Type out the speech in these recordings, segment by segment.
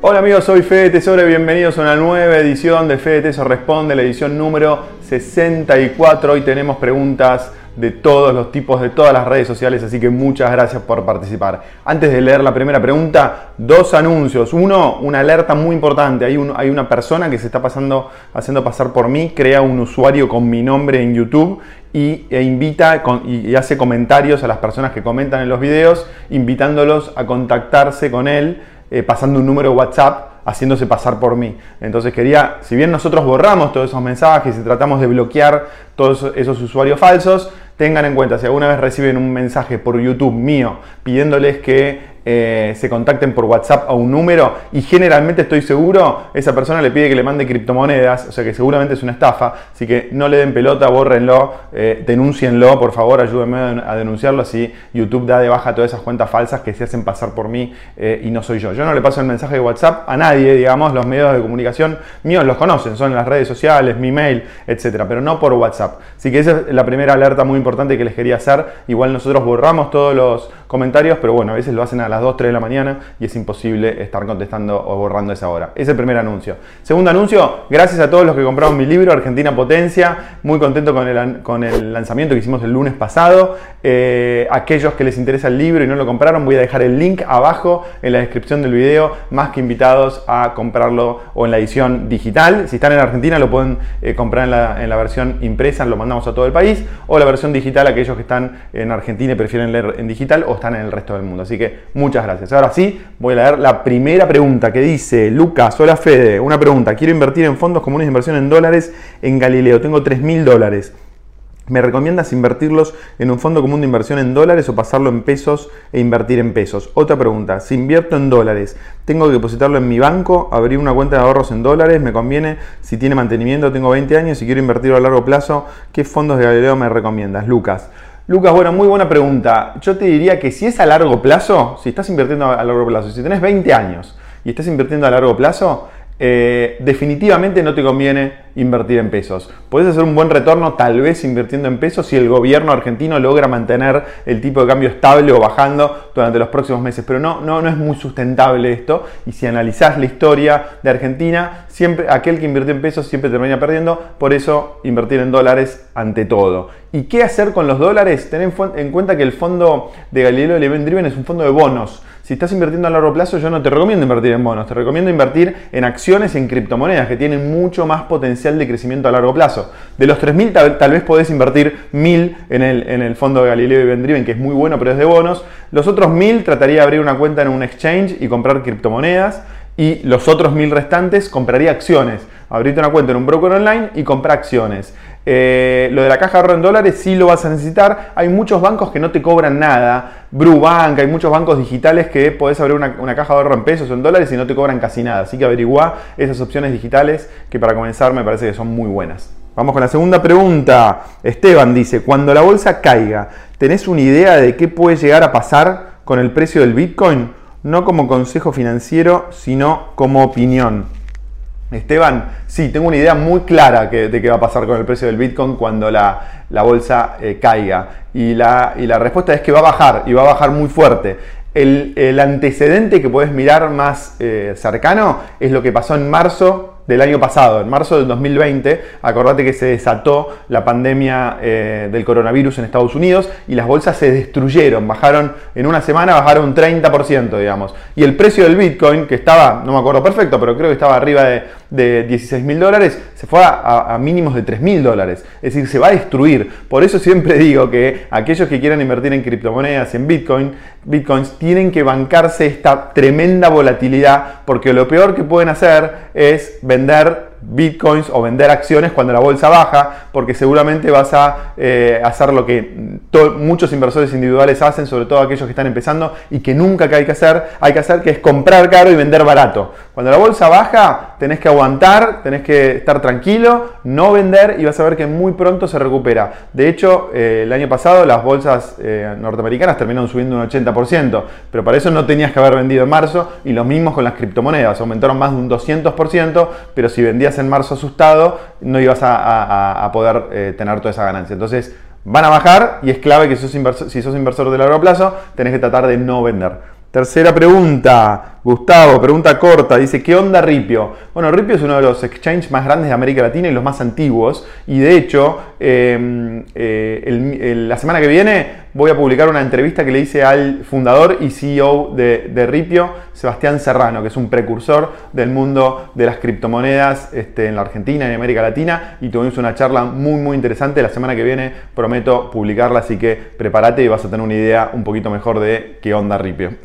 Hola amigos, soy Fede Tesoro y bienvenidos a una nueva edición de Fede Tesoro Responde, la edición número 64. Hoy tenemos preguntas de todos los tipos, de todas las redes sociales, así que muchas gracias por participar. Antes de leer la primera pregunta, dos anuncios. Uno, una alerta muy importante. Hay, hay una persona que se está pasando, haciendo pasar por mí, crea un usuario con mi nombre en YouTube y, e invita y, hace comentarios a las personas que comentan en los videos, invitándolos a contactarse con él eh, pasando un número WhatsApp haciéndose pasar por mí. Entonces quería, si bien nosotros borramos todos esos mensajes y tratamos de bloquear todos esos usuarios falsos, tengan en cuenta, si alguna vez reciben un mensaje por YouTube mío pidiéndoles que eh, se contacten por WhatsApp a un número y generalmente estoy seguro, esa persona le pide que le mande criptomonedas, o sea que seguramente es una estafa, así que no le den pelota, bórrenlo, eh, denúncienlo, por favor, ayúdenme a denunciarlo, así YouTube da de baja todas esas cuentas falsas que se hacen pasar por mí eh, y no soy yo. Yo no le paso el mensaje de WhatsApp a nadie, digamos, los medios de comunicación míos los conocen, son las redes sociales, mi mail, etcétera, pero no por WhatsApp. Así que esa es la primera alerta muy importante que les quería hacer. Igual nosotros borramos todos los comentarios, pero bueno, a veces lo hacen a las 2, 3 de la mañana y es imposible estar contestando o borrando esa hora. Ese primer anuncio. Segundo anuncio, gracias a todos los que compraron mi libro, Argentina Potencia, muy contento con el, con el lanzamiento que hicimos el lunes pasado. Eh, aquellos que les interesa el libro y no lo compraron, voy a dejar el link abajo en la descripción del video, más que invitados a comprarlo o en la edición digital. Si están en Argentina lo pueden eh, comprar en la, en la versión impresa, lo mandamos a todo el país, o la versión digital, aquellos que están en Argentina y prefieren leer en digital o están en el resto del mundo. Así que muchas gracias. Ahora sí, voy a leer la primera pregunta que dice Lucas, hola Fede, una pregunta, quiero invertir en fondos comunes de inversión en dólares en Galileo, tengo 3 mil dólares. ¿Me recomiendas invertirlos en un fondo común de inversión en dólares o pasarlo en pesos e invertir en pesos? Otra pregunta, si invierto en dólares, ¿tengo que depositarlo en mi banco, abrir una cuenta de ahorros en dólares? ¿Me conviene? Si tiene mantenimiento, tengo 20 años y quiero invertirlo a largo plazo, ¿qué fondos de Galileo me recomiendas? Lucas. Lucas, bueno, muy buena pregunta. Yo te diría que si es a largo plazo, si estás invirtiendo a largo plazo, si tenés 20 años y estás invirtiendo a largo plazo, eh, definitivamente no te conviene invertir en pesos. Puedes hacer un buen retorno tal vez invirtiendo en pesos si el gobierno argentino logra mantener el tipo de cambio estable o bajando durante los próximos meses, pero no, no, no es muy sustentable esto y si analizás la historia de Argentina, siempre aquel que invierte en pesos siempre termina perdiendo, por eso invertir en dólares ante todo. ¿Y qué hacer con los dólares? Ten en cuenta que el fondo de Galileo Event Driven es un fondo de bonos. Si estás invirtiendo a largo plazo, yo no te recomiendo invertir en bonos, te recomiendo invertir en acciones y en criptomonedas que tienen mucho más potencial de crecimiento a largo plazo. De los 3.000 tal, vez podés invertir 1.000 en el, en el fondo de Galileo y Vendriven, que es muy bueno, pero es de bonos. Los otros 1.000 trataría de abrir una cuenta en un exchange y comprar criptomonedas. Y los otros 1.000 restantes compraría acciones. Abrirte una cuenta en un broker online y comprar acciones. Eh, lo de la caja de ahorro en dólares sí lo vas a necesitar. Hay muchos bancos que no te cobran nada. Brubank, hay muchos bancos digitales que podés abrir una, caja de ahorro en pesos o en dólares y no te cobran casi nada. Así que averigua esas opciones digitales que para comenzar me parece que son muy buenas. Vamos con la segunda pregunta. Esteban dice, cuando la bolsa caiga, ¿tenés una idea de qué puede llegar a pasar con el precio del Bitcoin? No como consejo financiero, sino como opinión. Esteban, sí, tengo una idea muy clara de qué va a pasar con el precio del Bitcoin cuando la, bolsa eh, caiga. Y la, y la, respuesta es que va a bajar y va a bajar muy fuerte. El, antecedente que puedes mirar más eh, cercano es lo que pasó en marzo del año pasado, en marzo del 2020, acordate que se desató la pandemia eh, del coronavirus en Estados Unidos y las bolsas se destruyeron, bajaron en una semana, bajaron un 30%, digamos. Y el precio del Bitcoin, que estaba, no me acuerdo perfecto, pero creo que estaba arriba de, de 16 mil dólares, se fue a, mínimos de 3 mil dólares. Es decir, se va a destruir. Por eso siempre digo que aquellos que quieran invertir en criptomonedas, en Bitcoin, Bitcoins, tienen que bancarse esta tremenda volatilidad, porque lo peor que pueden hacer es vender bitcoins o vender acciones cuando la bolsa baja, porque seguramente vas a eh, hacer lo que muchos inversores individuales hacen, sobre todo aquellos que están empezando y que nunca hay que hacer, hay que hacer que es comprar caro y vender barato. Cuando la bolsa baja, tenés que aguantar, tenés que estar tranquilo, no vender y vas a ver que muy pronto se recupera. De hecho, eh, el año pasado las bolsas eh, norteamericanas terminaron subiendo un 80%, pero para eso no tenías que haber vendido en marzo y lo mismo con las criptomonedas, aumentaron más de un 200%, pero si vendías en marzo asustado, no ibas a, poder eh, tener toda esa ganancia. Entonces, van a bajar y es clave que sos inversor, si sos inversor de largo plazo, tenés que tratar de no vender. Tercera pregunta, Gustavo, pregunta corta, dice, ¿qué onda Ripio? Bueno, Ripio es uno de los exchanges más grandes de América Latina y los más antiguos, y de hecho, em, eh, la semana que viene voy a publicar una entrevista que le hice al fundador y CEO de, Ripio, Sebastián Serrano, que es un precursor del mundo de las criptomonedas este, en la Argentina y América Latina, y tuvimos una charla muy, muy interesante. La semana que viene prometo publicarla, así que prepárate y vas a tener una idea un poquito mejor de qué onda Ripio.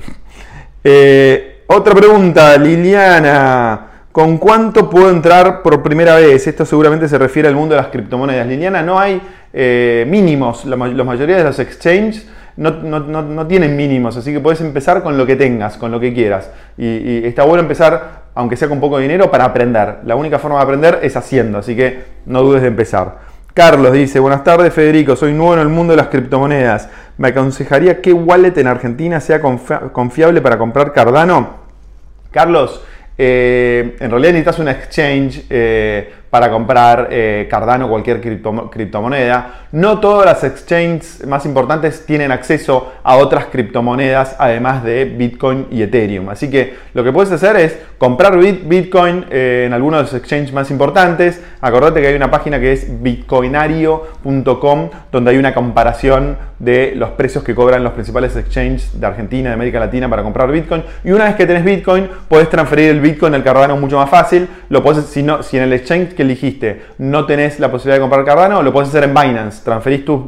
Eh, otra pregunta, Liliana. ¿Con cuánto puedo entrar por primera vez? Esto seguramente se refiere al mundo de las criptomonedas. Liliana, no hay eh, mínimos. La, mayoría de los exchanges no, tienen mínimos, así que puedes empezar con lo que tengas, con lo que quieras. Y, está bueno empezar, aunque sea con poco dinero, para aprender. La única forma de aprender es haciendo, así que no dudes de empezar. Carlos dice, buenas tardes Federico, soy nuevo en el mundo de las criptomonedas. ¿Me aconsejaría qué wallet en Argentina sea confiable para comprar Cardano? Carlos, eh, en realidad necesitas un exchange eh, para comprar eh, Cardano o cualquier criptomoneda. No todas las exchanges más importantes tienen acceso a otras criptomonedas además de Bitcoin y Ethereum. Así que lo que puedes hacer es comprar Bitcoin en algunos de los exchanges más importantes. Acordate que hay una página que es bitcoinario.com donde hay una comparación de los precios que cobran los principales exchanges de Argentina, de América Latina para comprar Bitcoin. Y una vez que tenés Bitcoin, puedes transferir el Bitcoin al Cardano mucho más fácil. Lo puedes, si, no, si en el exchange que elegiste no tenés la posibilidad de comprar Cardano, lo puedes hacer en Binance. Transferís tus,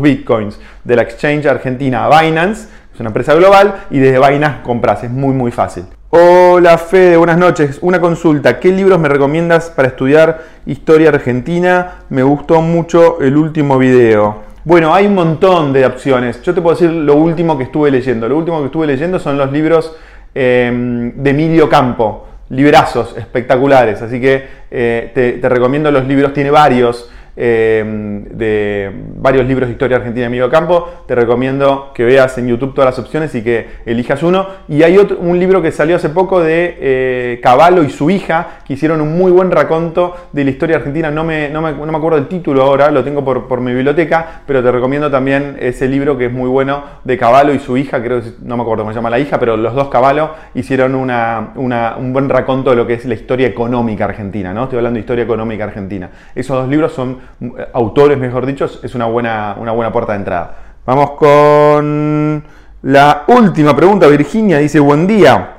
Bitcoins de la exchange argentina a Binance, es una empresa global, y desde Binance compras. Es muy, muy fácil. Hola Fede, buenas noches. Una consulta. ¿Qué libros me recomiendas para estudiar historia argentina? Me gustó mucho el último video. Bueno, hay un montón de opciones. Yo te puedo decir lo último que estuve leyendo. Lo último que estuve leyendo son los libros em, de Emilio Campo, librazos espectaculares. Así que eh, te, te recomiendo los libros, tiene varios. Em, de varios libros de historia argentina de Amigo Campo. Te recomiendo que veas en YouTube todas las opciones y que elijas uno. Y hay otro, un libro que salió hace poco de eh, Caballo y su hija, que hicieron un muy buen raconto de la historia argentina. No me, no me, no me acuerdo el título ahora, lo tengo por, por, mi biblioteca, pero te recomiendo también ese libro que es muy bueno de Caballo y su hija, creo que no me acuerdo cómo se llama la hija, pero los dos Caballo hicieron una, una, un buen raconto de lo que es la historia económica argentina. ¿no? Estoy hablando de historia económica argentina. Esos dos libros son autores, mejor dicho, es una buena, una buena puerta de entrada. Vamos con la última pregunta. Virginia dice, buen día.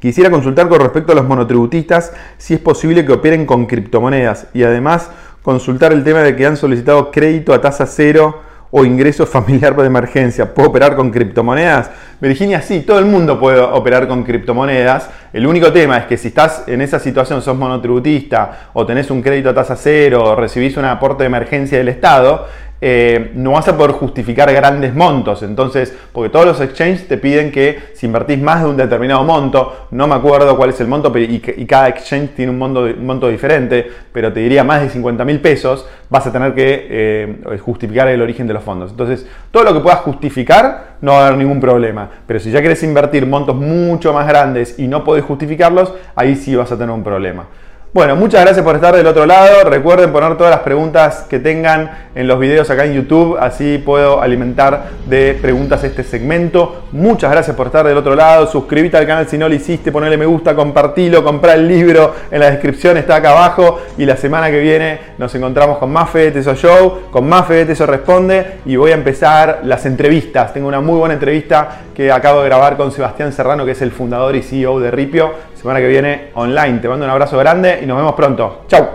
Quisiera consultar con respecto a los monotributistas si es posible que operen con criptomonedas y además consultar el tema de que han solicitado crédito a tasa cero o ingreso familiar de emergencia. ¿Puedo operar con criptomonedas? Virginia, sí, todo el mundo puede operar con criptomonedas. El único tema es que si estás en esa situación, sos monotributista o tenés un crédito a tasa cero o recibís un aporte de emergencia del Estado, eh, no vas a poder justificar grandes montos. Entonces, porque todos los exchanges te piden que si invertís más de un determinado monto, no me acuerdo cuál es el monto, y, cada exchange tiene un monto, diferente, pero te diría más de 50 mil pesos, vas a tener que eh, justificar el origen de los fondos. Entonces, todo lo que puedas justificar, no va a haber ningún problema. Pero si ya querés invertir montos mucho más grandes y no podés justificarlos, ahí sí vas a tener un problema. Bueno, muchas gracias por estar del otro lado. Recuerden poner todas las preguntas que tengan en los videos acá en YouTube, así puedo alimentar de preguntas este segmento. Muchas gracias por estar del otro lado. Suscríbete al canal si no lo hiciste, ponle me gusta, compartilo, comprar el libro en la descripción, está acá abajo. Y la semana que viene nos encontramos con más Fede Teso Show, con más Fede Teso Responde y voy a empezar las entrevistas. Tengo una muy buena entrevista que acabo de grabar con Sebastián Serrano, que es el fundador y CEO de Ripio semana que viene online. Te mando un abrazo grande y nos vemos pronto. Chau.